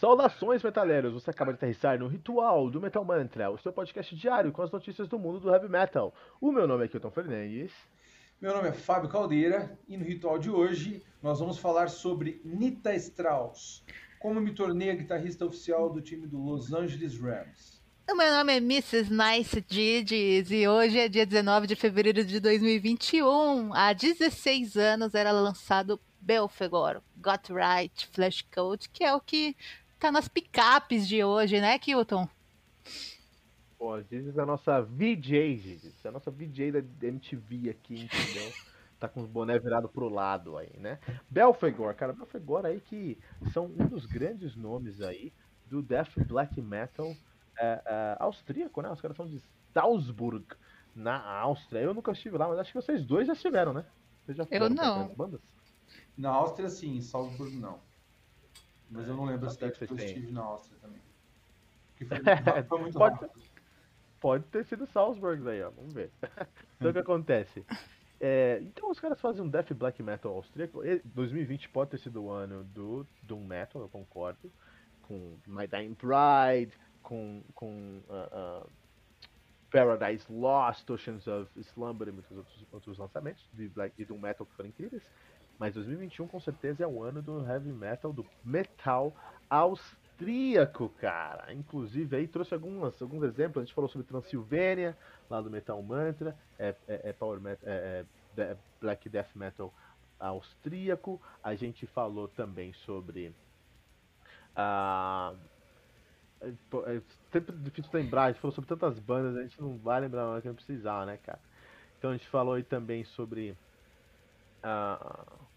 Saudações, metaleiros! Você acaba de aterrissar no Ritual do Metal Mantra, o seu podcast diário com as notícias do mundo do heavy metal. O meu nome é Kilton Fernandes. Meu nome é Fábio Caldeira e no Ritual de hoje nós vamos falar sobre Nita Strauss, como me tornei a guitarrista oficial do time do Los Angeles Rams. O meu nome é Mrs. Nice Didis e hoje é dia 19 de fevereiro de 2021. Há 16 anos era lançado Belfegor, Got Right, Flash Code, que é o que tá nas picapes de hoje, né, Kilton? Pô, a Gizes é a nossa VJ, Gizes. É a nossa VJ da MTV aqui, entendeu? tá com os boné virado pro lado aí, né? Belfegor, cara, Belfegor aí que são um dos grandes nomes aí do death black metal é, é, austríaco, né? Os caras são de Salzburg, na Áustria. Eu nunca estive lá, mas acho que vocês dois já estiveram, né? Vocês já Eu não. Bandas? Na Áustria, sim, em Salzburg, não. Mas eu não lembro a cidade que eu estive na Áustria também. Que foi, foi muito pode. Pode ter sido Salzburg aí, ó. Vamos ver. então o que acontece? É, então os caras fazem um death black metal austríaco. 2020 pode ter sido o ano do Doom Metal, eu concordo. Com My Dying Bride, com, com uh, uh, Paradise Lost, Oceans of Slumber e muitos outros, outros lançamentos de, black, de Doom Metal que foram incríveis. Mas 2021 com certeza é o ano do heavy metal, do metal austríaco, cara. Inclusive aí trouxe algumas, alguns exemplos. A gente falou sobre Transilvânia, lá do Metal Mantra, é, é, é Power Metal, é, é, Black Death Metal austríaco. A gente falou também sobre a é sempre difícil lembrar, a gente falou sobre tantas bandas, a gente não vai lembrar na hora que não precisar, né, cara? Então a gente falou aí também sobre. Uh,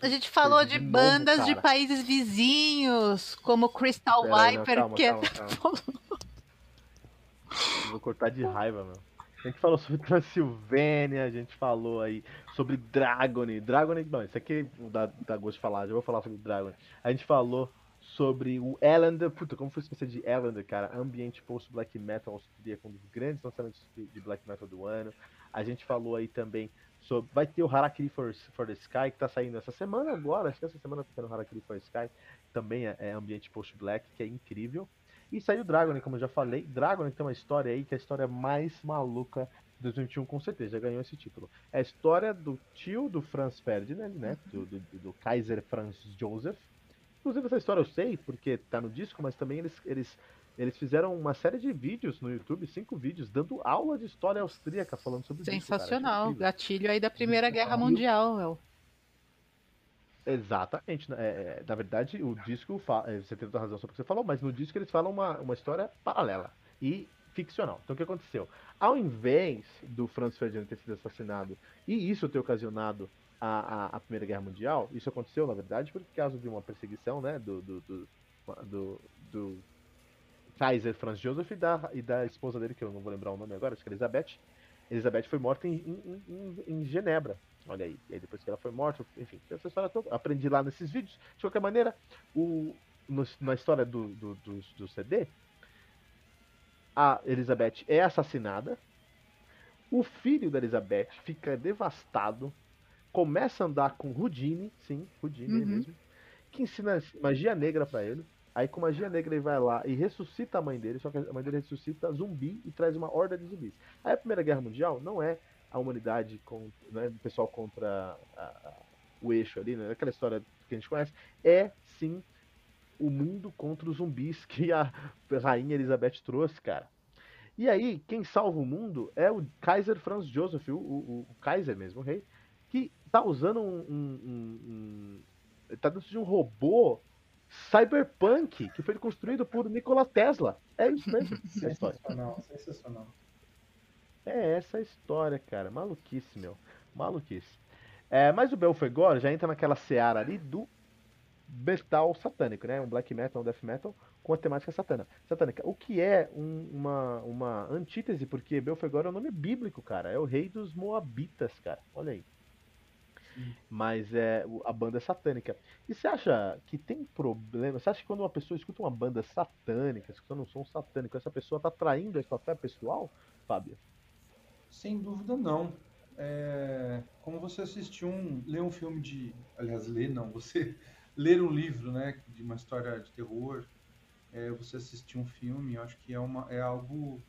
a gente falou de, de bandas novo, de países vizinhos, como Crystal Pera, Viper, não, calma, que é... calma. Vou cortar de raiva, meu. A gente falou sobre Transilvânia, a gente falou aí sobre Dragony. Dragony, bom, isso aqui dá, dá gosto de falar, já vou falar sobre Dragony. A gente falou sobre o Elander, puta, como foi esquecer de Elander, cara? Ambiente post-black metal austríaco, um dos grandes lançamentos de black metal do ano. A gente falou aí também sobre. Vai ter o Harakiri for, for the Sky, que tá saindo essa semana agora. Acho que essa semana tá saindo o Harakiri for the Sky. Também é, é ambiente post-black, que é incrível. E saiu o Dragon, como eu já falei. Dragon tem uma história aí que é a história mais maluca de 2021, com certeza, já ganhou esse título. É a história do tio do Franz Ferdinand, né? Do, do, do Kaiser Franz Joseph. Inclusive, essa história eu sei, porque tá no disco, mas também eles, eles eles fizeram uma série de vídeos no YouTube, cinco vídeos, dando aula de história austríaca falando sobre isso. Sensacional. Gatilho aí da Primeira Guerra Mundial, meu. Exatamente. É, é, na verdade, o disco. Fala, é, você tem toda razão sobre o que você falou, mas no disco eles falam uma, uma história paralela e ficcional. Então o que aconteceu? Ao invés do Franz Ferdinand ter sido assassinado e isso ter ocasionado a, a, a Primeira Guerra Mundial, isso aconteceu, na verdade, por causa de uma perseguição né, do, do, do, do, do Kaiser Franz Joseph e da, e da esposa dele, que eu não vou lembrar o nome agora, acho que é Elizabeth. Elizabeth foi morta em, em, em, em Genebra. Olha aí. E aí depois que ela foi morta, enfim, essa história toda. Aprendi lá nesses vídeos. De qualquer maneira, o, no, na história do, do, do, do CD, a Elizabeth é assassinada. O filho da Elizabeth fica devastado. Começa a andar com Rudine, sim, Rudine uhum. mesmo, que ensina magia negra para ele. Aí com magia negra ele vai lá e ressuscita a mãe dele, só que a mãe dele ressuscita zumbi e traz uma horda de zumbis. Aí a Primeira Guerra Mundial não é a humanidade, com, né, o pessoal contra a, a, o eixo ali, né, aquela história que a gente conhece, é sim o mundo contra os zumbis que a rainha Elizabeth trouxe, cara. E aí, quem salva o mundo é o Kaiser Franz Joseph, o, o, o Kaiser mesmo, o rei, que tá usando um. um, um, um tá dentro de um robô Cyberpunk, que foi construído por Nikola Tesla. É isso mesmo. sensacional, sensacional. É essa a história, cara. Maluquice, meu. Maluquice. É, mas o Belfegor já entra naquela seara ali do metal satânico, né? Um black metal, um death metal com a temática satana, satânica. O que é um, uma, uma antítese, porque Belfegor é um nome bíblico, cara. É o rei dos Moabitas, cara. Olha aí. Mas é a banda é satânica. E você acha que tem problema? Você acha que quando uma pessoa escuta uma banda satânica, escutando um som satânico, essa pessoa tá traindo a sua fé pessoal, Fábio? Sem dúvida não. É, como você assistiu um. lê um filme de. Aliás, lê não, você ler um livro, né, de uma história de terror, é, você assistir um filme, eu acho que é, uma, é algo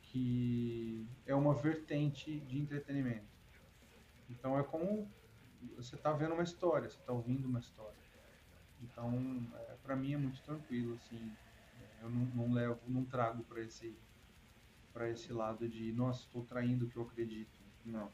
que é uma vertente de entretenimento. Então é como você está vendo uma história, você está ouvindo uma história. Então, é, para mim é muito tranquilo, assim. Eu não, não levo, não trago para esse para esse lado de, nossa, estou traindo o que eu acredito. Não.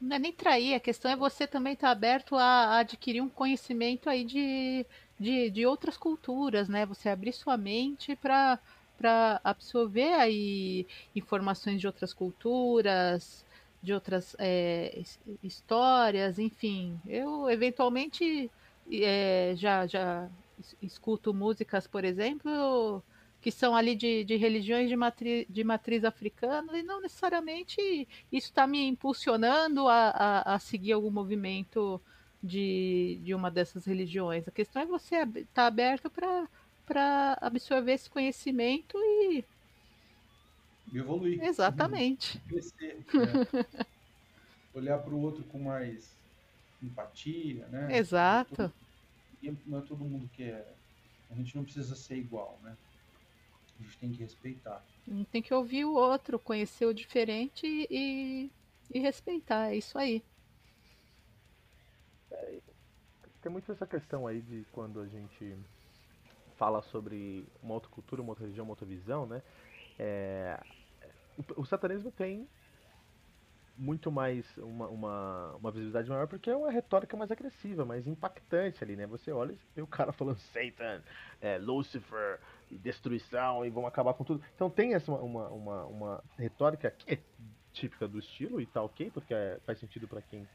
Não é nem trair, a questão é você também estar tá aberto a, adquirir um conhecimento aí de, de, de outras culturas, né? Você abrir sua mente para para absorver aí informações de outras culturas, de outras é, histórias, enfim. Eu eventualmente é, já, já escuto músicas, por exemplo, que são ali de, de religiões de, matri, de matriz africana, e não necessariamente isso está me impulsionando a, a, a, seguir algum movimento de, de uma dessas religiões. A questão é você estar tá aberto para absorver esse conhecimento e. Evoluir. Exatamente. Crescer. Né? Olhar para o outro com mais empatia, né? Exato. Não é todo mundo que é. A gente não precisa ser igual, né? A gente tem que respeitar. A gente tem que ouvir o outro, conhecer o diferente e, e respeitar. É isso aí. É, tem muito essa questão aí de quando a gente fala sobre uma outra cultura, uma outra religião, uma outra visão, né? É, o, satanismo tem muito mais uma, uma, uma, visibilidade maior porque é uma retórica mais agressiva, mais impactante ali, né? Você olha e vê o cara falando Satan, é, Lucifer, destruição e vão acabar com tudo. Então tem essa uma, uma, uma retórica que é típica do estilo e tá ok, porque é, faz sentido para quem,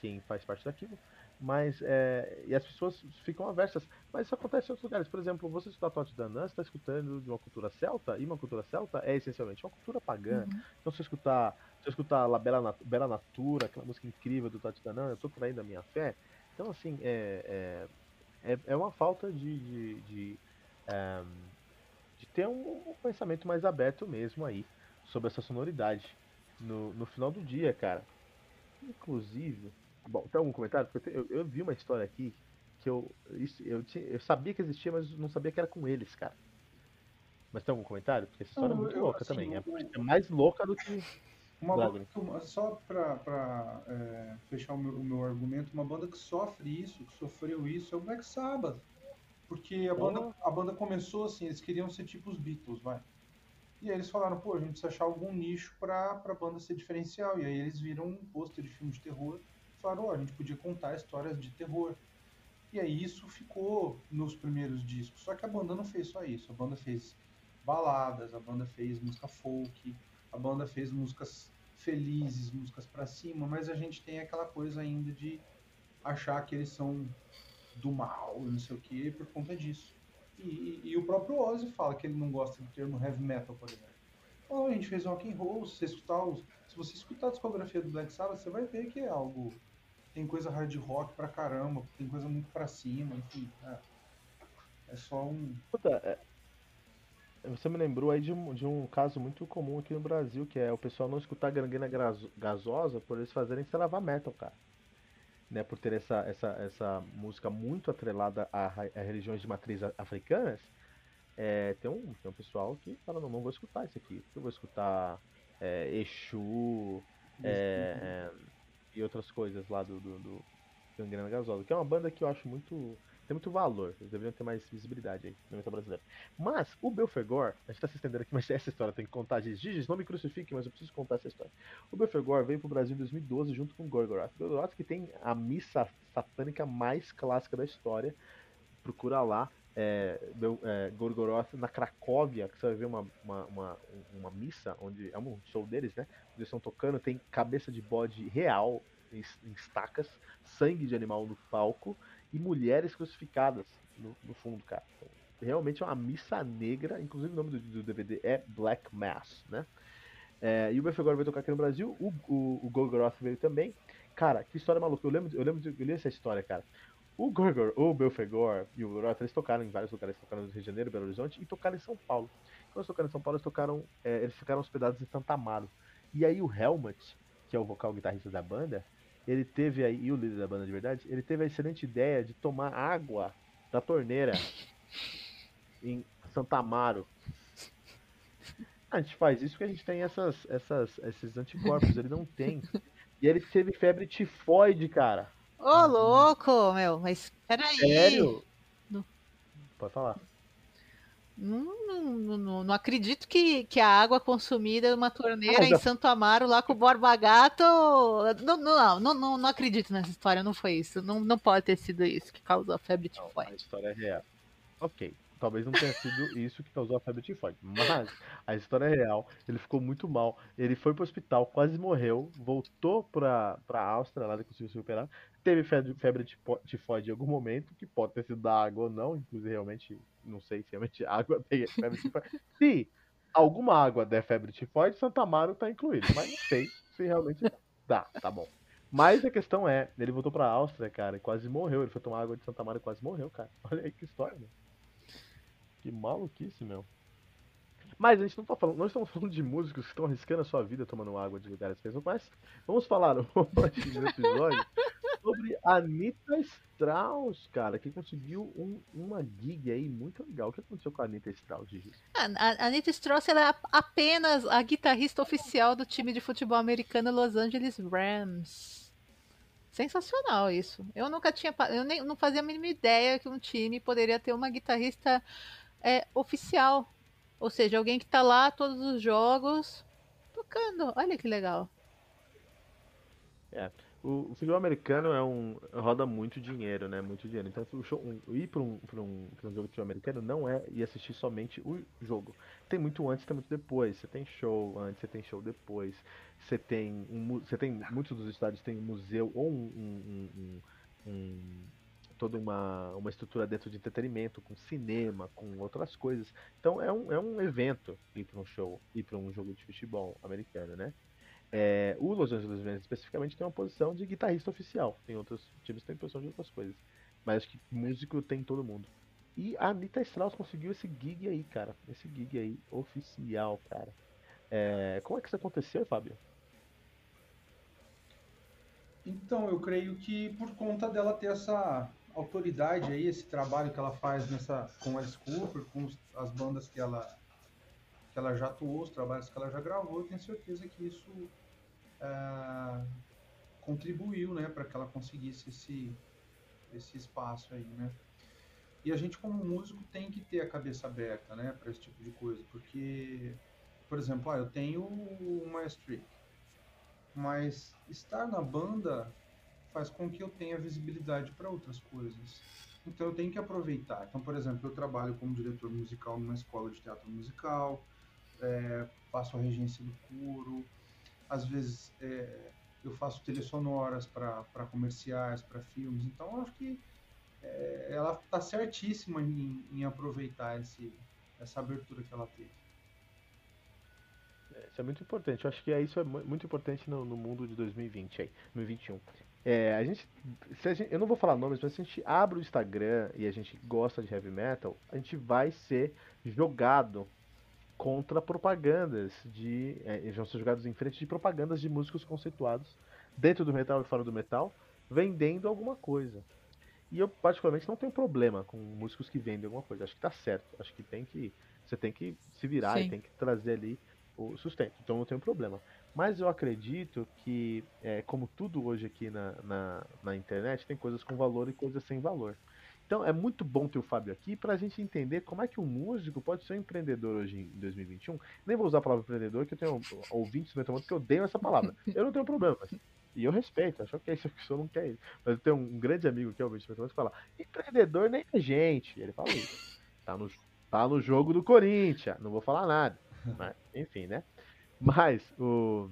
quem faz parte daquilo. Mas é, e as pessoas ficam aversas. Mas isso acontece em outros lugares. Por exemplo, você escutar Tote Danã, você está escutando de uma cultura celta, e uma cultura celta é essencialmente uma cultura pagã. Uhum. Então se escutar se eu escutar La Bela, Bela Natura, aquela música incrível do Tati Danã, eu estou traindo a minha fé. Então, assim, é, é, é, é uma falta de, de, de, um, ehm, de ter um, um, pensamento mais aberto mesmo aí sobre essa sonoridade no, no final do dia, cara. Inclusive, bom, tem algum comentário? Porque eu, eu vi uma história aqui que eu, isso, eu, tinha, eu sabia que existia, mas não sabia que era com eles, cara. Mas tem algum comentário? Porque essa história não, é muito eu, louca assim, também. É, é mais louca do que uma banda que, só para é, fechar o meu, o meu, argumento, uma banda que sofre isso, que sofreu isso, é o Black Sabbath. Porque a banda, a banda começou assim, eles queriam ser tipo os Beatles, vai. E aí eles falaram, pô, a gente precisa achar algum nicho pra, pra banda ser diferencial. E aí eles viram um pôster de filme de terror falaram, a gente podia contar histórias de terror. E aí isso ficou nos primeiros discos. Só que a banda não fez só isso. A banda fez baladas, a banda fez música folk, a banda fez músicas felizes, músicas para cima, mas a gente tem aquela coisa ainda de achar que eles são do mal, não sei o que, por conta disso. E, e, e, o próprio Ozzy fala que ele não gosta do termo heavy metal, por exemplo. A gente fez rock and roll, se você escutar, os, se você escutar a discografia do Black Sabbath, você vai ver que é algo tem coisa hard rock pra caramba, tem coisa muito pra cima, enfim. É, é só um. Puta, é, você me lembrou aí de um, de um caso muito comum aqui no Brasil, que é o pessoal não escutar gangrena gasosa por eles fazerem lavar metal, cara. Né, por ter essa, essa, essa música muito atrelada a, a religiões de matriz africanas, é, tem, um, tem um pessoal que fala, não, não vou escutar isso aqui. Eu vou escutar é, Exu é, é, e outras coisas lá do, do, do Gangrena Gasosa, que é uma banda que eu acho muito tem muito valor. Eles deveriam ter mais visibilidade aí no metal brasileiro. Mas o Belfegor, a gente tá se estendendo aqui, mas essa história tem que contar. Gigi, não me crucifique, mas eu preciso contar essa história. O Belfegor veio pro Brasil em 2012 junto com o Gorgoroth. Gorgoroth que tem a missa satânica mais clássica da história. Procura lá. É, é, Gorgoroth na Cracóvia, que você vai ver uma, uma, uma, uma missa, onde é um show deles, né? Eles estão tocando, tem cabeça de bode real em, em estacas, sangue de animal no palco e mulheres crucificadas no, no fundo, cara. Então, realmente é uma missa negra, inclusive o nome do, do DVD é Black Mass, né? É, e o Belfegor veio tocar aqui no Brasil, o, o, o Gorgoroth veio também. Cara, que história maluca. Eu lembro, eu lembro de, eu li essa história, cara. O Gorgor, o Belfegor e o Gorgoroth, eles tocaram em vários lugares. Tocaram no Rio de Janeiro, Belo Horizonte e tocaram em São Paulo. Quando eles tocaram em São Paulo, eles tocaram, é, eles ficaram hospedados em Santa Amaro. E aí o Helmut, que é o vocal guitarrista da banda, ele teve aí, e o líder da banda de verdade, ele teve a excelente ideia de tomar água da torneira em Santa Amaro. A gente faz isso porque a gente tem essas, essas, esses anticorpos, ele não tem. E ele teve febre tifoide, cara. Ô, louco, meu, mas peraí. Sério? Pode falar. Não, não, não, não, acredito que, que a água consumida numa torneira ah, em Santo Amaro, lá com o Borba Gato. Não, não, não, não, não, acredito nessa história, não foi isso. Não, não pode ter sido isso que causou a febre tifoide. A história é real. Ok. Talvez não tenha sido isso que causou a febre tifoide. Mas a história é real. Ele ficou muito mal. Ele foi pro hospital, quase morreu. Voltou pra, pra Áustria, lá ele conseguiu se recuperar. Teve febre, febre tifoide em algum momento, que pode ter sido da água ou não. Inclusive, realmente, não sei se realmente água tem febre tifoide. Se alguma água der febre tifoide, Santa Amaro tá incluído. Mas não sei se realmente dá. Tá bom. Mas a questão é, ele voltou pra Áustria, cara, e quase morreu. Ele foi tomar água de Santa Amaro e quase morreu, cara. Olha aí que história, né? Que maluquice, meu. Mas a gente não tá falando, nós estamos falando de músicos que estão arriscando a sua vida tomando água de lugares que eles não conhecem. Vamos falar hoje no episódio sobre a Anitta Strauss, cara, que conseguiu um, uma gig aí muito legal. O que aconteceu com a Anitta Strauss, Gigi? A, a Anitta Strauss ela é apenas a guitarrista oficial do time de futebol americano Los Angeles Rams. Sensacional isso. Eu nunca tinha. Eu nem, não fazia a mínima ideia que um time poderia ter uma guitarrista é, oficial. Ou seja, alguém que está lá todos os jogos tocando. Olha que legal. É. O, o futebol americano é um roda muito dinheiro, né? Muito dinheiro. Então, show, um, ir para um, pra um, pra um jogo de futebol americano não é ir assistir somente o jogo. Tem muito antes, tem muito depois. Você tem show antes, você tem show depois. Você tem um, você tem muitos dos estádios tem um museu ou um, um toda uma, uma estrutura dentro de entretenimento, com cinema, com outras coisas. Então é um, é um evento ir para um show, ir para um jogo de futebol americano, né? É, o Los Angeles Rams especificamente tem uma posição de guitarrista oficial. Tem outros times que têm posição de outras coisas. Mas acho que músico tem todo mundo. E a Anitta Strauss conseguiu esse gig aí, cara. Esse gig aí, oficial, cara. É, como é que isso aconteceu, Fábio? Então, eu creio que por conta dela ter essa autoridade aí, esse trabalho que ela faz nessa com Alice Cooper, com as bandas que ela que ela já atuou, os trabalhos que ela já gravou, eu tenho certeza que isso é, contribuiu, né, para que ela conseguisse esse esse espaço aí, né? E a gente como músico tem que ter a cabeça aberta, né, para esse tipo de coisa, porque por exemplo, ah, eu tenho uma streak, mas estar na banda faz com que eu tenha visibilidade para outras coisas. Então eu tenho que aproveitar. Então, por exemplo, eu trabalho como diretor musical numa escola de teatro musical, é, faço a regência do coro, às vezes é, eu faço trilhas sonoras para comerciais, para filmes. Então eu acho que é, ela está certíssima em, em aproveitar esse, essa abertura que ela teve. É, isso é muito importante. Eu acho que é, isso é muito importante no, no mundo de 2020 aí, 2021. É, a gente, a gente, eu não vou falar nomes, mas se a gente abre o Instagram e a gente gosta de heavy metal, a gente vai ser jogado contra propagandas de. É, vão ser jogados em frente de propagandas de músicos conceituados dentro do metal e fora do metal, vendendo alguma coisa. E eu, particularmente, não tenho problema com músicos que vendem alguma coisa. Acho que tá certo. Acho que tem que. Você tem que se virar Sim. e tem que trazer ali o sustento. Então não tenho problema. Mas eu acredito que, é, como tudo hoje aqui na, na, na, internet, tem coisas com valor e coisas sem valor. Então é muito bom ter o Fábio aqui para a gente entender como é que um músico pode ser um empreendedor hoje em 2021. Nem vou usar a palavra empreendedor, que eu tenho ouvintes no que eu odeio essa palavra. Eu não tenho problema. E eu respeito, acho que é isso que a pessoa não quer isso. Mas eu tenho um grande amigo que é ouvinte do que fala: empreendedor nem é gente. Ele fala isso. Tá no, tá no jogo do Corinthians, não vou falar nada. Mas, enfim, né? Mas, o.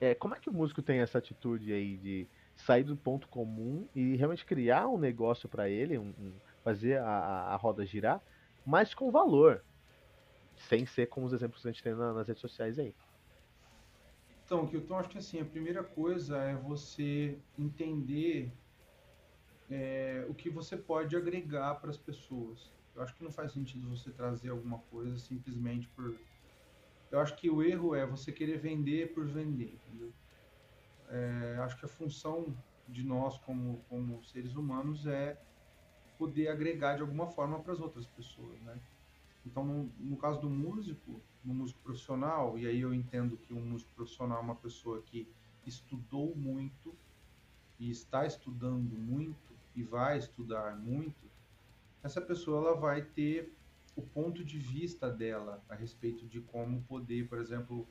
É, como é que o músico tem essa atitude aí de sair do ponto comum e realmente criar um negócio para ele, um, um, fazer a, a, roda girar, mas com valor, sem ser como os exemplos que a gente tem na, nas redes sociais aí. Então, que eu acho que assim, a primeira coisa é você entender é, o que você pode agregar para as pessoas. Eu acho que não faz sentido você trazer alguma coisa simplesmente por. Eu acho que o erro é você querer vender por vender, é, acho que a função de nós como, como seres humanos é poder agregar de alguma forma para as outras pessoas, né? Então, no, no, caso do músico, no músico profissional, e aí eu entendo que um músico profissional é uma pessoa que estudou muito e está estudando muito e vai estudar muito, essa pessoa ela vai ter o ponto de vista dela a respeito de como poder, por exemplo,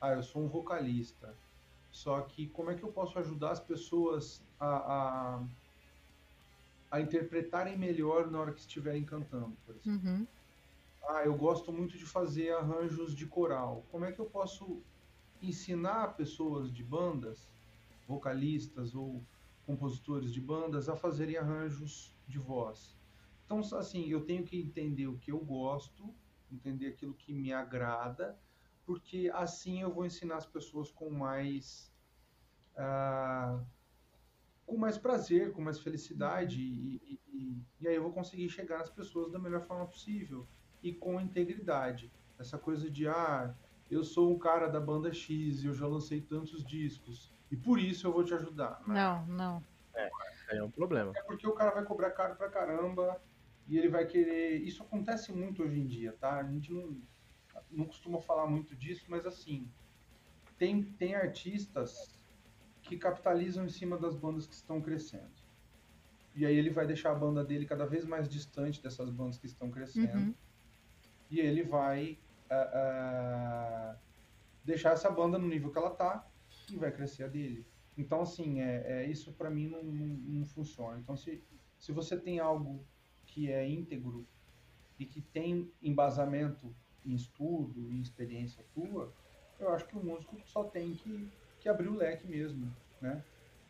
ah, eu sou um vocalista, só que como é que eu posso ajudar as pessoas a, a, a interpretarem melhor na hora que estiverem cantando, por exemplo. Uhum. Ah, eu gosto muito de fazer arranjos de coral. Como é que eu posso ensinar pessoas de bandas, vocalistas ou compositores de bandas a fazerem arranjos de voz? Então, assim, eu tenho que entender o que eu gosto, entender aquilo que me agrada, porque assim eu vou ensinar as pessoas com mais uh, com mais prazer, com mais felicidade e, e, e, aí eu vou conseguir chegar nas pessoas da melhor forma possível e com integridade. Essa coisa de ah, eu sou um cara da banda X e eu já lancei tantos discos e por isso eu vou te ajudar. Né? Não, não. É, é um problema. É porque o cara vai cobrar caro pra caramba e ele vai querer. Isso acontece muito hoje em dia, tá? A gente não, não costuma falar muito disso, mas assim, tem, tem artistas que capitalizam em cima das bandas que estão crescendo. E aí ele vai deixar a banda dele cada vez mais distante dessas bandas que estão crescendo. Uhum. E ele vai uh, uh, deixar essa banda no nível que ela tá e vai crescer a dele. Então, assim, é, é isso para mim não, não, não, funciona. Então, se, se você tem algo que é íntegro e que tem embasamento em estudo, em experiência tua, eu acho que o músico só tem que, que abrir o leque mesmo, né?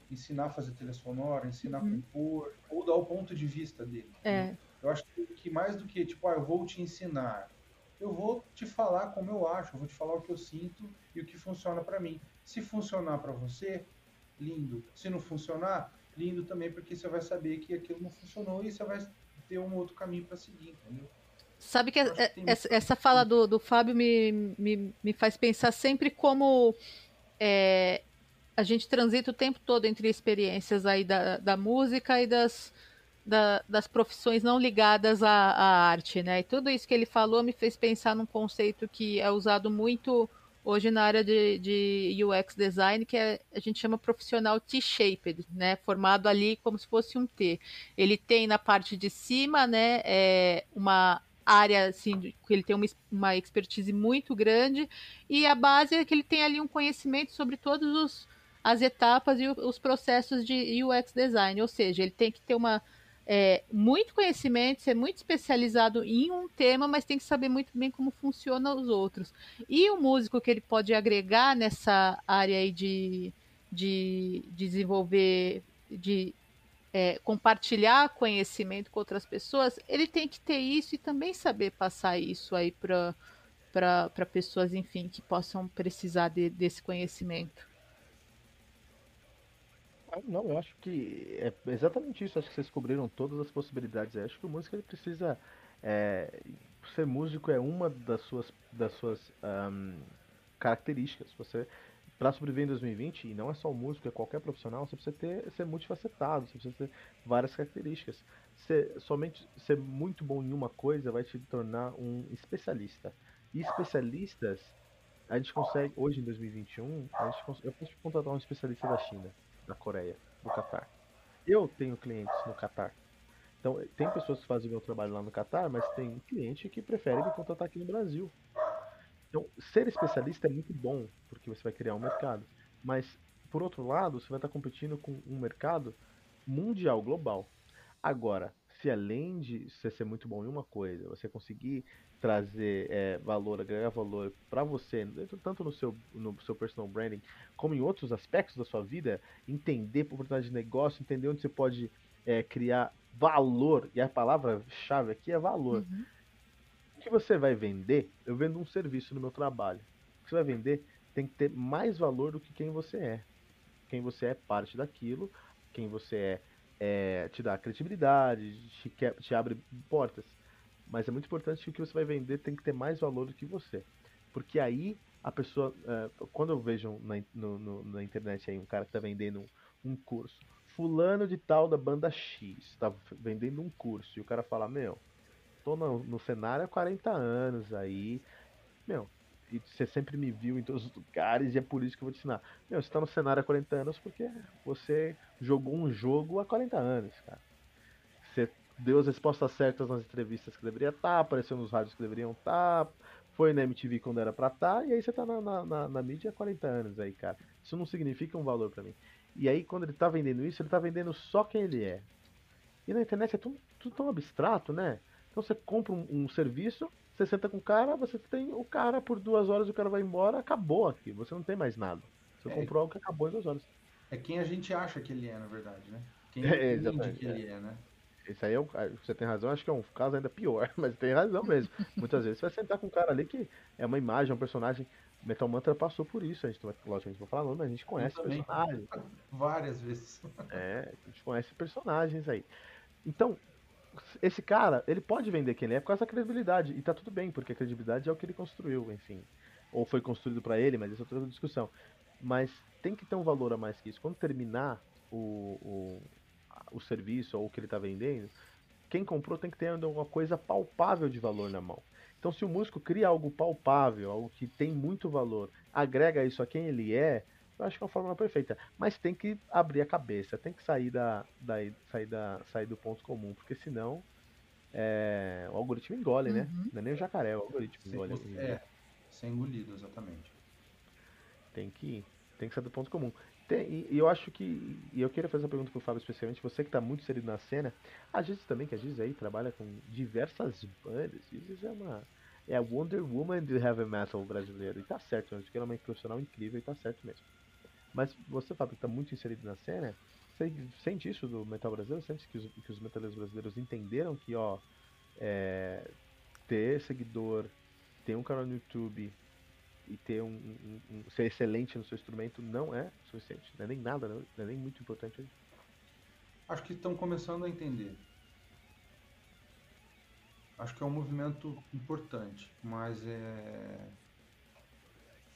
Ensinar a fazer trilha sonora, ensinar uhum. a compor, ou dar o ponto de vista dele. É. Eu acho que mais do que, tipo, ah, eu vou te ensinar, eu vou te falar como eu acho, eu vou te falar o que eu sinto e o que funciona para mim. Se funcionar para você, lindo. Se não funcionar, lindo também, porque você vai saber que aquilo não funcionou e você vai ter um outro caminho para seguir, entendeu? Sabe que, é, essa, essa, fala do, do Fábio me, me, me faz pensar sempre como é, a gente transita o tempo todo entre experiências aí da, da música e das, da, das profissões não ligadas à, à, arte, né? E tudo isso que ele falou me fez pensar num conceito que é usado muito hoje na área de, de UX design, que é, a gente chama profissional T-shaped, né? Formado ali como se fosse um T. Ele tem na parte de cima, né, é, uma área assim, que ele tem uma, uma expertise muito grande, e a base é que ele tem ali um conhecimento sobre todos os as etapas e os processos de UX design, ou seja, ele tem que ter uma é, muito conhecimento, ser muito especializado em um tema, mas tem que saber muito bem como funcionam os outros. E o músico que ele pode agregar nessa área aí de, de desenvolver, de é, compartilhar conhecimento com outras pessoas, ele tem que ter isso e também saber passar isso aí para para pessoas, enfim, que possam precisar de, desse conhecimento. Não, eu acho que é exatamente isso. Acho que vocês cobriram todas as possibilidades. Eu acho que o músico ele precisa. É, ser músico é uma das suas, das suas um, características. Você, para sobreviver em 2020, e não é só o músico, é qualquer profissional, você precisa ter, ser multifacetado, você precisa ter várias características. Ser, somente ser muito bom em uma coisa vai te tornar um especialista. E especialistas, a gente consegue, hoje em 2021, a gente eu posso contratar um especialista da China na Coreia, no Catar. Eu tenho clientes no Catar. Então, tem pessoas que fazem meu trabalho lá no Catar, mas tem cliente que prefere me contratar aqui no Brasil. Então, ser especialista é muito bom, porque você vai criar um mercado. Mas, por outro lado, você vai estar competindo com um mercado mundial, global. Agora, se além de você ser muito bom em uma coisa, você conseguir trazer é, valor, agregar valor para você, tanto no seu, no seu personal branding, como em outros aspectos da sua vida, entender oportunidade de negócio, entender onde você pode é, criar valor, e a palavra-chave aqui é valor. Uhum. O que você vai vender, eu vendo um serviço no meu trabalho. O que você vai vender tem que ter mais valor do que quem você é. Quem você é parte daquilo, quem você é, é te dá credibilidade, te, te abre portas mas é muito importante que o que você vai vender tem que ter mais valor do que você. Porque aí a pessoa. É, quando eu vejo na, no, no, na internet aí um cara que tá vendendo um, um curso, fulano de tal da banda X, tá vendendo um curso, e o cara fala, meu, tô no, no cenário há 40 anos aí, meu, e você sempre me viu em todos os lugares e é por isso que eu vou te ensinar. Meu, você tá no cenário há 40 anos porque você jogou um jogo há 40 anos, cara. Você deu as respostas certas nas entrevistas que deveria estar, tá, apareceu nos rádios que deveriam estar, tá, foi na MTV quando era pra estar, tá, e aí você tá na, na, na, na, mídia há 40 anos aí, cara. Isso não significa um valor para mim. E aí, quando ele tá vendendo isso, ele tá vendendo só quem ele é. E na internet é tudo, tudo tão abstrato, né? Então você compra um, um, serviço, você senta com o cara, você tem o cara por duas horas, o cara vai embora, acabou aqui. Você não tem mais nada. Você é, comprou algo que acabou em duas horas. É quem a gente acha que ele é, na verdade, né? Quem é, entende que ele é, né? Isso aí é um, você tem razão, acho que é um caso ainda pior, mas tem razão mesmo. Muitas vezes você vai sentar com um cara ali que é uma imagem, um personagem. Metal Mantra passou por isso, a gente, lógico, a gente não mas a gente conhece personagens. Várias vezes. É, a gente conhece personagens aí. Então, esse cara, ele pode vender quem ele é por causa da credibilidade. E tá tudo bem, porque a credibilidade é o que ele construiu, enfim. Ou foi construído para ele, mas isso é outra discussão. Mas tem que ter um valor a mais que isso. Quando terminar o, o o serviço ou o que ele está vendendo, quem comprou tem que ter alguma coisa palpável de valor na mão. Então, se o músico cria algo palpável, algo que tem muito valor, agrega isso a quem ele é, eu acho que é uma forma perfeita. Mas tem que abrir a cabeça, tem que sair, da, da, sair, da, sair do ponto comum, porque senão é, o algoritmo engole, né? uhum. né? Não é nem o jacaré, o algoritmo engole. É, ser engolido, exatamente. Tem que, tem que sair do ponto comum. Tem, e eu acho que. E eu queria fazer uma pergunta pro Fábio, especialmente você que está muito inserido na cena. A Giz também, que a Giz aí trabalha com diversas bandas. Giz é uma. É a Wonder Woman do heavy metal brasileiro. E tá certo, eu acho que ela é uma profissional incrível e tá certo mesmo. Mas você, Fábio, que tá muito inserido na cena, você sente isso do metal brasileiro? Sente que os, que os metaleiros brasileiros entenderam que, ó, é, ter seguidor, ter um canal no YouTube, e ter um, um, um, ser excelente no seu instrumento não é suficiente, não é nem nada, não é nem muito importante hoje. Acho que estão começando a entender. Acho que é um movimento importante, mas é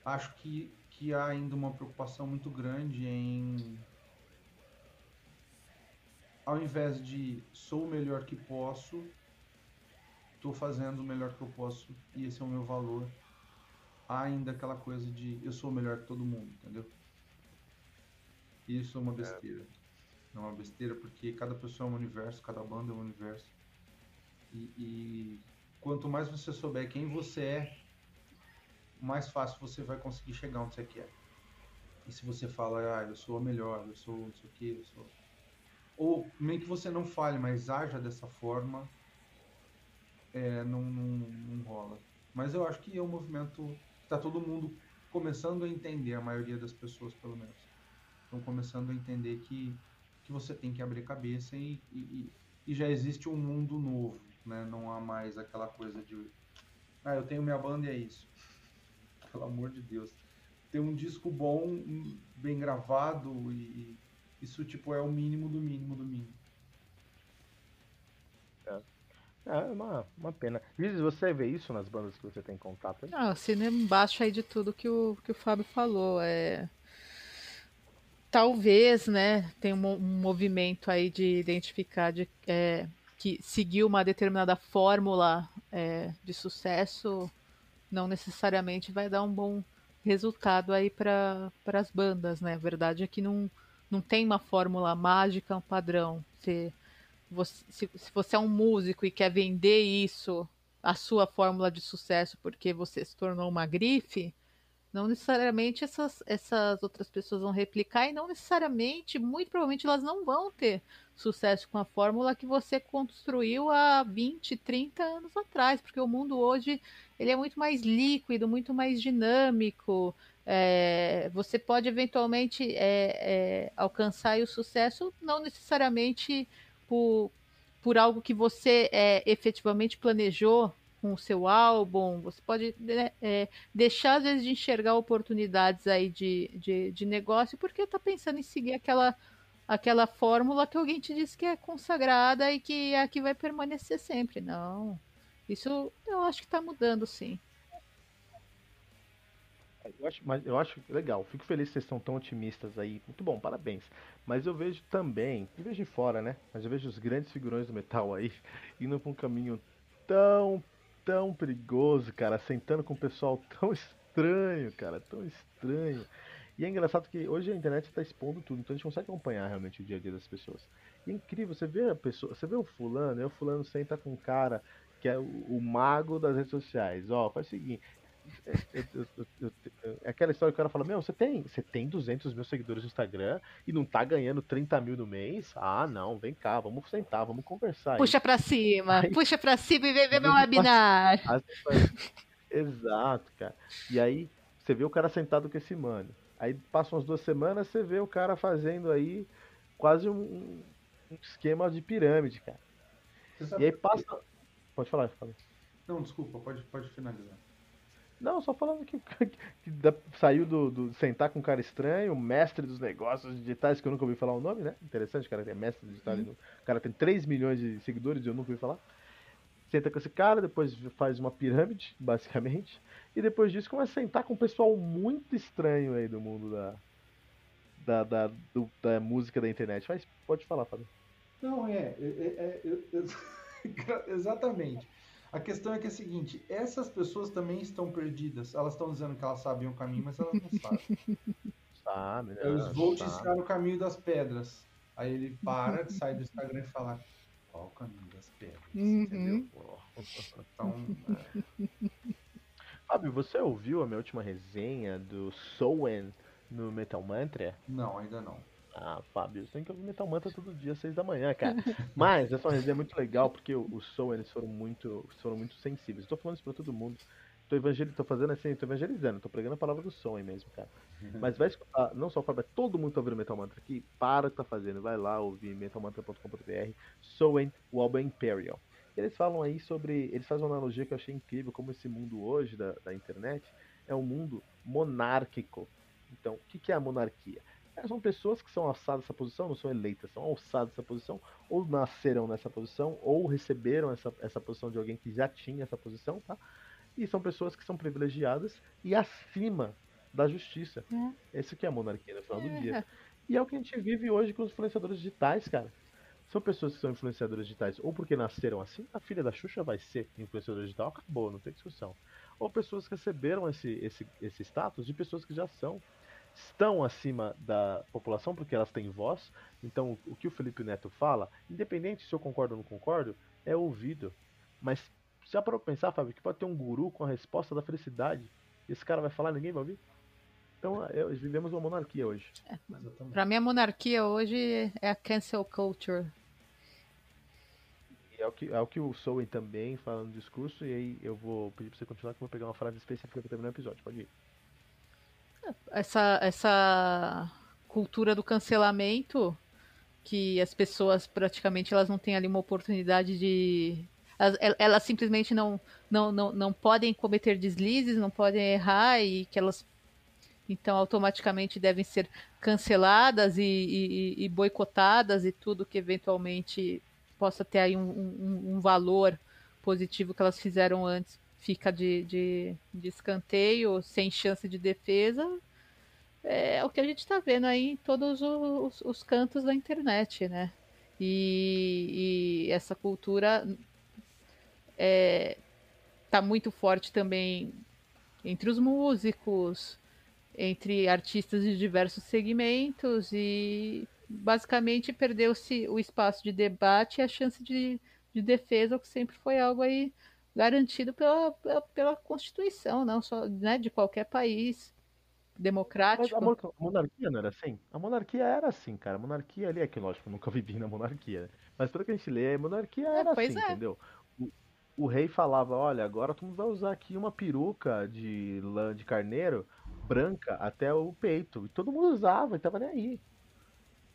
acho que, que há ainda uma preocupação muito grande em ao invés de sou o melhor que posso, estou fazendo o melhor que eu posso e esse é o meu valor há ainda aquela coisa de eu sou melhor que todo mundo, entendeu? Isso é uma besteira. É, é uma besteira porque cada pessoa é um universo, cada banda é um universo. E, e quanto mais você souber quem você é, mais fácil você vai conseguir chegar onde você quer. E se você fala, ah, eu sou a melhor, eu sou não sei o que, eu sou. Ou nem que você não fale, mas haja dessa forma, é, não, não, não rola. Mas eu acho que é um movimento está todo mundo começando a entender, a maioria das pessoas pelo menos, estão começando a entender que, que você tem que abrir cabeça e, e, e já existe um mundo novo, né? Não há mais aquela coisa de, ah, eu tenho minha banda e é isso. Pelo amor de Deus. Ter um disco bom, bem gravado e isso tipo é o mínimo do mínimo do mínimo. É uma, uma pena. Liz, você vê isso nas bandas que você tem contato? Aí? Não, assina embaixo aí de tudo que o, que o Fábio falou. É... Talvez, né, tem um, um movimento aí de identificar de, é, que seguir uma determinada fórmula é, de sucesso não necessariamente vai dar um bom resultado aí para as bandas, né? A verdade é que não, não tem uma fórmula mágica, um padrão. Você você, se, se você é um músico e quer vender isso, a sua fórmula de sucesso, porque você se tornou uma grife, não necessariamente essas, essas outras pessoas vão replicar e não necessariamente, muito provavelmente, elas não vão ter sucesso com a fórmula que você construiu há 20, 30 anos atrás, porque o mundo hoje ele é muito mais líquido, muito mais dinâmico. É, você pode eventualmente é, é, alcançar o sucesso, não necessariamente por, por algo que você é, efetivamente planejou com o seu álbum, você pode né, é, deixar às vezes de enxergar oportunidades aí de, de, de negócio porque está pensando em seguir aquela aquela fórmula que alguém te disse que é consagrada e que é a que vai permanecer sempre. Não. Isso eu acho que está mudando, sim. É Eu acho, mas eu acho legal, fico feliz que vocês estão tão otimistas aí. Muito bom, parabéns. Mas eu vejo também, eu vejo de fora, né? Mas eu vejo os grandes figurões do metal aí indo pra um caminho tão, tão perigoso, cara, sentando com um pessoal tão estranho, cara, tão estranho. E é engraçado que hoje a internet está expondo tudo, então a gente consegue acompanhar realmente o dia a dia das pessoas. E é incrível, você vê a pessoa, você vê o fulano, e o fulano senta com um cara que é o, o mago das redes sociais. Ó, faz o seguinte, é, é aquela história que o cara fala, meu, você tem, você tem 200 mil seguidores no Instagram e não tá ganhando 30 mil no mês? Ah, não, vem cá, vamos sentar, vamos conversar. Puxa aí. pra cima, aí, puxa pra cima e vem ver meu webinar. Exato, cara. E aí, você vê o cara sentado com esse mano. Aí passam umas duas semanas, você vê o cara fazendo aí quase um, um esquema de pirâmide, cara. E aí passa. Pode falar, fala. Não, desculpa, pode, pode finalizar. Não, só falando que, que da, saiu do, do, sentar com um cara estranho, mestre dos negócios digitais, que eu nunca ouvi falar o nome, né? Interessante, o cara é mestre digital, uhum. o cara tem 3 milhões de seguidores e eu nunca ouvi falar. Senta com esse cara, depois faz uma pirâmide, basicamente, e depois disso começa a sentar com um pessoal muito estranho aí do mundo da, da, da, do, da música da internet. Mas pode falar, Fábio. Não, é, é, é, é exatamente. A questão é que é a seguinte, essas pessoas também estão perdidas. Elas estão dizendo que elas sabem o caminho, mas elas não sabem. Sabe, né? Eu vou te ensinar o caminho das pedras. Aí ele para, sai do Instagram e fala, qual o caminho das pedras? Uhum. Entendeu? Então, é... Fábio, você ouviu a minha última resenha do Soen no Metal Mantra? Não, ainda não. Ah, Fábio, você tem que ouvir Metal Mantra todo dia, às seis da manhã, cara. Mas essa é resenha muito legal, porque o Soul, eles foram muito, foram muito sensíveis. Estou falando isso pra todo mundo. Tô, evangel... tô fazendo assim, tô evangelizando, tô pregando a palavra do som aí mesmo, cara. Mas vai escutar, não só o Fábio, todo mundo tá ouvindo Metal Mantra aqui, para o que tá fazendo, vai lá ouvir metalmantra.com.br, Soen, o álbum Imperial. Eles falam aí sobre. Eles fazem uma analogia que eu achei incrível, como esse mundo hoje da, da internet é um mundo monárquico. Então, o que, que é a monarquia? É, são pessoas que são alçadas nessa posição, não são eleitas, são alçadas nessa posição, ou nasceram nessa posição, ou receberam essa, essa posição de alguém que já tinha essa posição, tá? E são pessoas que são privilegiadas e acima da justiça. É. Esse que é a monarquia no final é. do dia. E é o que a gente vive hoje com os influenciadores digitais, cara. São pessoas que são influenciadoras digitais ou porque nasceram assim, a filha da Xuxa vai ser influenciadora digital, acabou, não tem discussão. Ou pessoas que receberam esse, esse, esse status de pessoas que já são, estão acima da população porque elas têm voz. Então, o que o Felipe Neto fala, independente se eu concordo ou não concordo, é ouvido. Mas já para pensar, Fábio, que pode ter um guru com a resposta da felicidade, esse cara vai falar, ninguém vai ouvir? Então, é, vivemos uma monarquia hoje. É. Para mim, a monarquia hoje é a cancel culture é o que, é o, que o Soen também fala no discurso, e aí eu vou pedir pra você continuar que eu vou pegar uma frase específica pra terminar o episódio. Pode ir. Essa, essa cultura do cancelamento, que as pessoas praticamente elas não têm ali uma oportunidade de. Elas, elas simplesmente não, não, não, não podem cometer deslizes, não podem errar e que elas então automaticamente devem ser canceladas e, e, e, boicotadas e tudo que eventualmente possa ter aí um, um, um valor positivo que elas fizeram antes fica de, de, de escanteio, sem chance de defesa, é o que a gente está vendo aí em todos os, os, cantos da internet, né? E, e essa cultura está é, tá muito forte também entre os músicos, entre artistas de diversos segmentos e basicamente perdeu-se o espaço de debate e a chance de, de defesa, o que sempre foi algo aí garantido pela, pela, pela Constituição, não só né, de qualquer país democrático. Mas a monarquia não era assim? A monarquia era assim, cara. A monarquia ali é que, lógico, eu nunca vivi na monarquia. Né? Mas pelo que a gente lê, a monarquia é, era é, assim, é. entendeu? O, o, rei falava, olha, agora tu vai usar aqui uma peruca de lã de carneiro branca até o peito. E todo mundo usava, e tava nem aí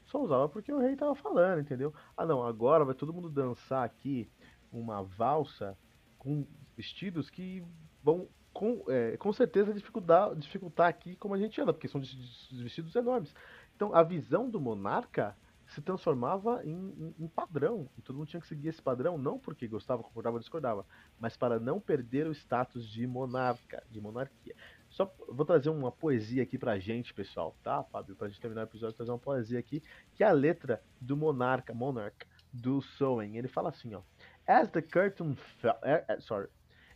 só usava porque o rei tava falando, entendeu? Ah não, agora vai todo mundo dançar aqui uma valsa com vestidos que vão com, é, com certeza dificultar, dificultar aqui como a gente anda, porque são vestidos enormes. Então a visão do monarca se transformava em, em, padrão. E todo mundo tinha que seguir esse padrão, não porque gostava, concordava ou discordava, mas para não perder o status de monarca, de monarquia. Só vou trazer uma poesia aqui pra gente, pessoal, tá, Fábio? Pra gente terminar o episódio, trazer uma poesia aqui, que é a letra do Monarca, Monarch, do Soen. Ele fala assim, ó. As the curtain fell. É, sorry.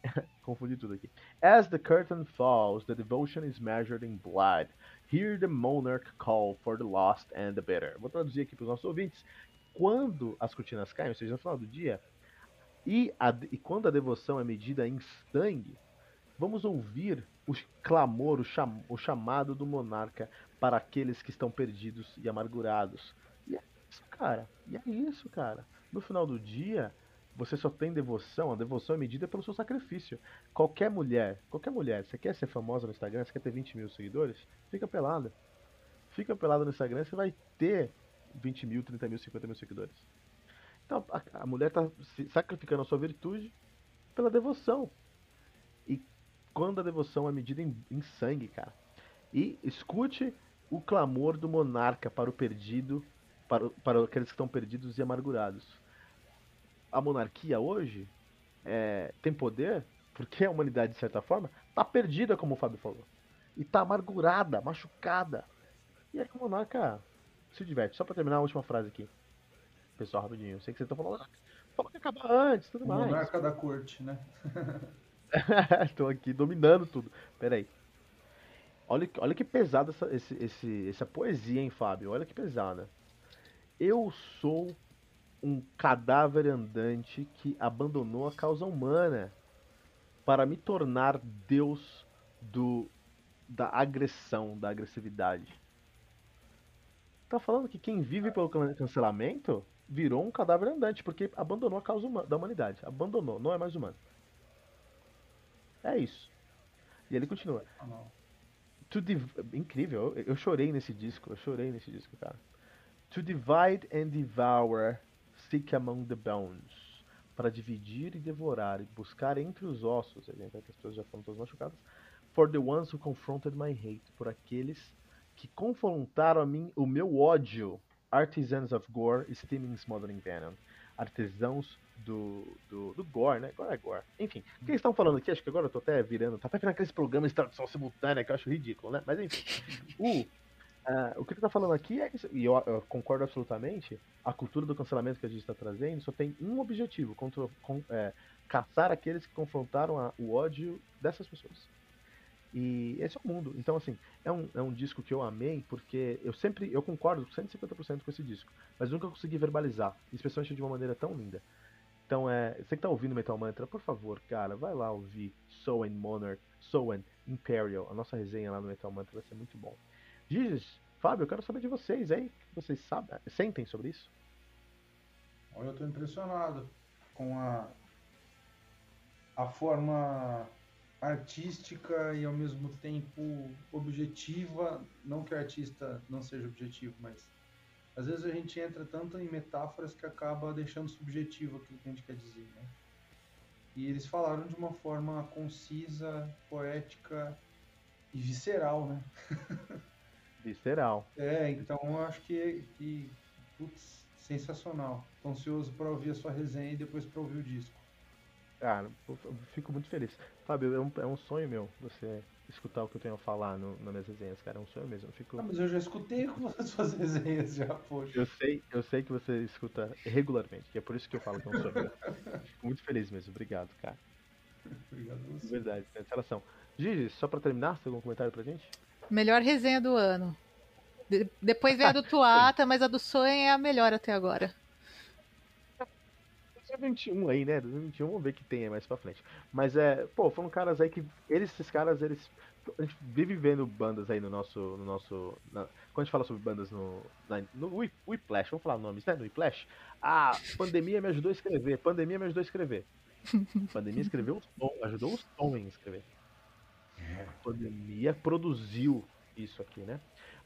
Confundi tudo aqui. As the curtain falls, the devotion is measured in blood. Hear the monarch call for the lost and the bitter. Vou traduzir aqui para os nossos ouvintes. Quando as cortinas caem, ou seja, no final do dia, e, a, e quando a devoção é medida em sangue, vamos ouvir o clamor, o, cham, o chamado do monarca para aqueles que estão perdidos e amargurados. E é isso, cara. E é isso, cara. No final do dia, você só tem devoção, a devoção é medida pelo seu sacrifício. Qualquer mulher, qualquer mulher, você quer ser famosa no Instagram, você quer ter 20 mil seguidores, fica pelada. Fica pelada no Instagram, você vai ter 20 mil, 30 mil, 50 mil seguidores. Então a, a mulher está sacrificando a sua virtude pela devoção. E quando a devoção é medida em, em sangue, cara. E escute o clamor do monarca para o perdido, para, para aqueles que estão perdidos e amargurados a monarquia hoje é, tem poder, porque a humanidade, de certa forma, tá perdida, como o Fábio falou. E tá amargurada, machucada. E aí o monarca se diverte. Só pra terminar a última frase aqui. Pessoal, rapidinho. Eu sei que vocês estão falando. Ah, falou que acabar antes, tudo o mais. Monarca da corte, né? Tô aqui dominando tudo. Pera aí. Olha, olha que pesada essa, esse, esse, essa poesia, hein, Fábio? Olha que pesada. Eu sou um cadáver andante que abandonou a causa humana para me tornar Deus do da agressão, da agressividade. Tá falando que quem vive pelo cancelamento virou um cadáver andante porque abandonou a causa da humanidade, abandonou, não é mais humano. É isso. E ele continua. To Incrível, eu, eu chorei nesse disco, eu chorei nesse disco, cara. To divide and devour Seek among the bones. Para dividir e devorar e buscar entre os ossos. A gente que as pessoas já foram todas machucadas. For the ones who confronted my hate. Por aqueles que confrontaram a mim o meu ódio. Artisans of Gore, Steaming Smothering Venom. Artesãos do, do, do Gore, né? Agora é Gore. Enfim, o que eles estão falando aqui? Acho que agora eu tô até virando. Tá até virando aqueles programas de tradução simultânea que eu acho ridículo, né? Mas enfim. o Uh, o que ele tá falando aqui é e eu, eu, concordo absolutamente, a cultura do cancelamento que a gente está trazendo só tem um objetivo, contra, com, é, caçar aqueles que confrontaram a, o ódio dessas pessoas. E esse é o mundo. Então, assim, é um, é um disco que eu amei, porque eu sempre, eu concordo 150% com esse disco, mas nunca consegui verbalizar, especialmente de uma maneira tão linda. Então, é, você que tá ouvindo Metal Mantra, por favor, cara, vai lá ouvir and Monarch, and Imperial, a nossa resenha lá no Metal Mantra vai ser muito bom. Gizes, Fábio, eu quero saber de vocês aí. O que vocês sabem, sentem sobre isso? Olha, eu estou impressionado com a, a forma artística e ao mesmo tempo objetiva. Não que o artista não seja objetivo, mas às vezes a gente entra tanto em metáforas que acaba deixando subjetivo aquilo que a gente quer dizer. Né? E eles falaram de uma forma concisa, poética e visceral, né? Visceral. É, então eu acho que, que putz, sensacional. Tô ansioso para ouvir a sua resenha e depois para ouvir o disco. Cara, eu fico muito feliz. Fábio, é um, é um sonho meu você escutar o que eu tenho a falar no, nas minhas resenhas, cara. É um sonho mesmo. Eu fico... Ah, mas eu já escutei as suas resenhas já, poxa. Eu sei, eu sei que você escuta regularmente, que é por isso que eu falo que é um sonho meu. Fico muito feliz mesmo. Obrigado, cara. Obrigado a você. Verdade, tem relação. Gigi, só pra terminar, você tem algum comentário pra gente? Melhor resenha do ano. De depois vem a do Tuata, mas a do Sonho é a melhor até agora. 2021 aí, né? 2021, vamos ver que tem mais pra frente. Mas é, pô, foram caras aí que. Eles, esses caras, eles. A gente vive vendo bandas aí no nosso. No nosso na, quando a gente fala sobre bandas no. Na, no Whiplash, vamos falar nomes, né? No Whiplash. A pandemia me ajudou a escrever. Pandemia me ajudou a escrever. Pandemia escreveu o som, ajudou o som em escrever. É. A pandemia produziu isso aqui, né?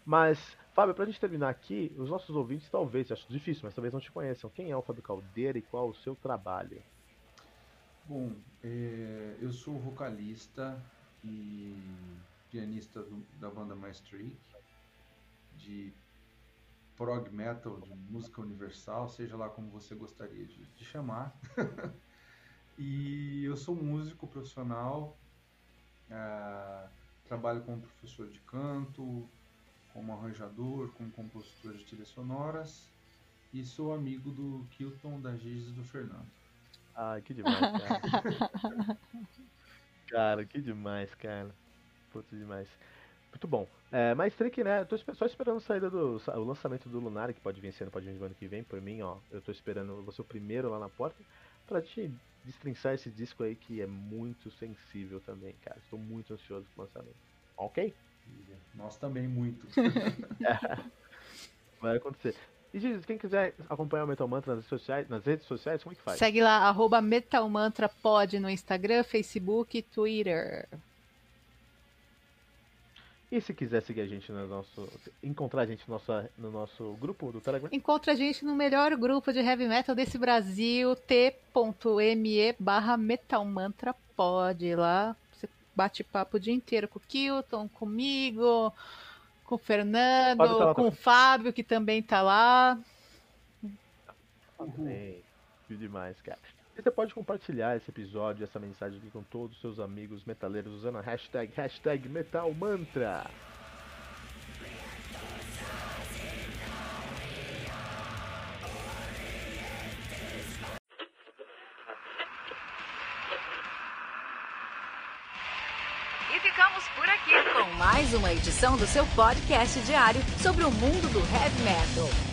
Mas, Fábio, pra gente terminar aqui, os nossos ouvintes talvez, acho difícil, mas talvez não te conheçam. Quem é o Fábio Caldeira e qual o seu trabalho? Bom, é, eu sou vocalista e pianista do, da banda Maestreak, de prog metal, de música universal, seja lá como você gostaria de, de chamar. e eu sou músico profissional, uh, trabalho como professor de canto, como arranjador, como compositor de trilhas sonoras e sou amigo do Kilton, da Giz e do Fernando. Ai, que demais, cara. cara, que demais, cara. Puta demais. Muito bom. É, mas Trick, né? Eu tô só esperando a saída do o lançamento do Lunar, que pode vir esse ano, pode vir no ano que vem. Por mim, ó, eu tô esperando você o primeiro lá na porta pra te destrinçar esse disco aí que é muito sensível também, cara. Estou muito ansioso pro lançamento. Ok? Nós também muito. Vai acontecer. E diz, quem quiser acompanhar o Metal Mantra nas redes sociais, nas redes sociais como é que faz? Segue lá, arroba Metal Mantra Pod no Instagram, Facebook e Twitter. E se quiser seguir a gente no nosso. encontrar a gente no nosso, no nosso grupo do Telegram? Encontra a gente no melhor grupo de heavy metal desse Brasil, t.me barra metalmantrapod. Lá você bate papo o dia inteiro com o Kilton, comigo, com o Fernando, com o Fábio, que também tá lá. Amém. Que demais, cara. E você pode compartilhar esse episódio, essa mensagem aqui com todos os seus amigos metaleiros usando a hashtag, hashtag MetalMantra. E ficamos por aqui com mais uma edição do seu podcast diário sobre o mundo do heavy metal.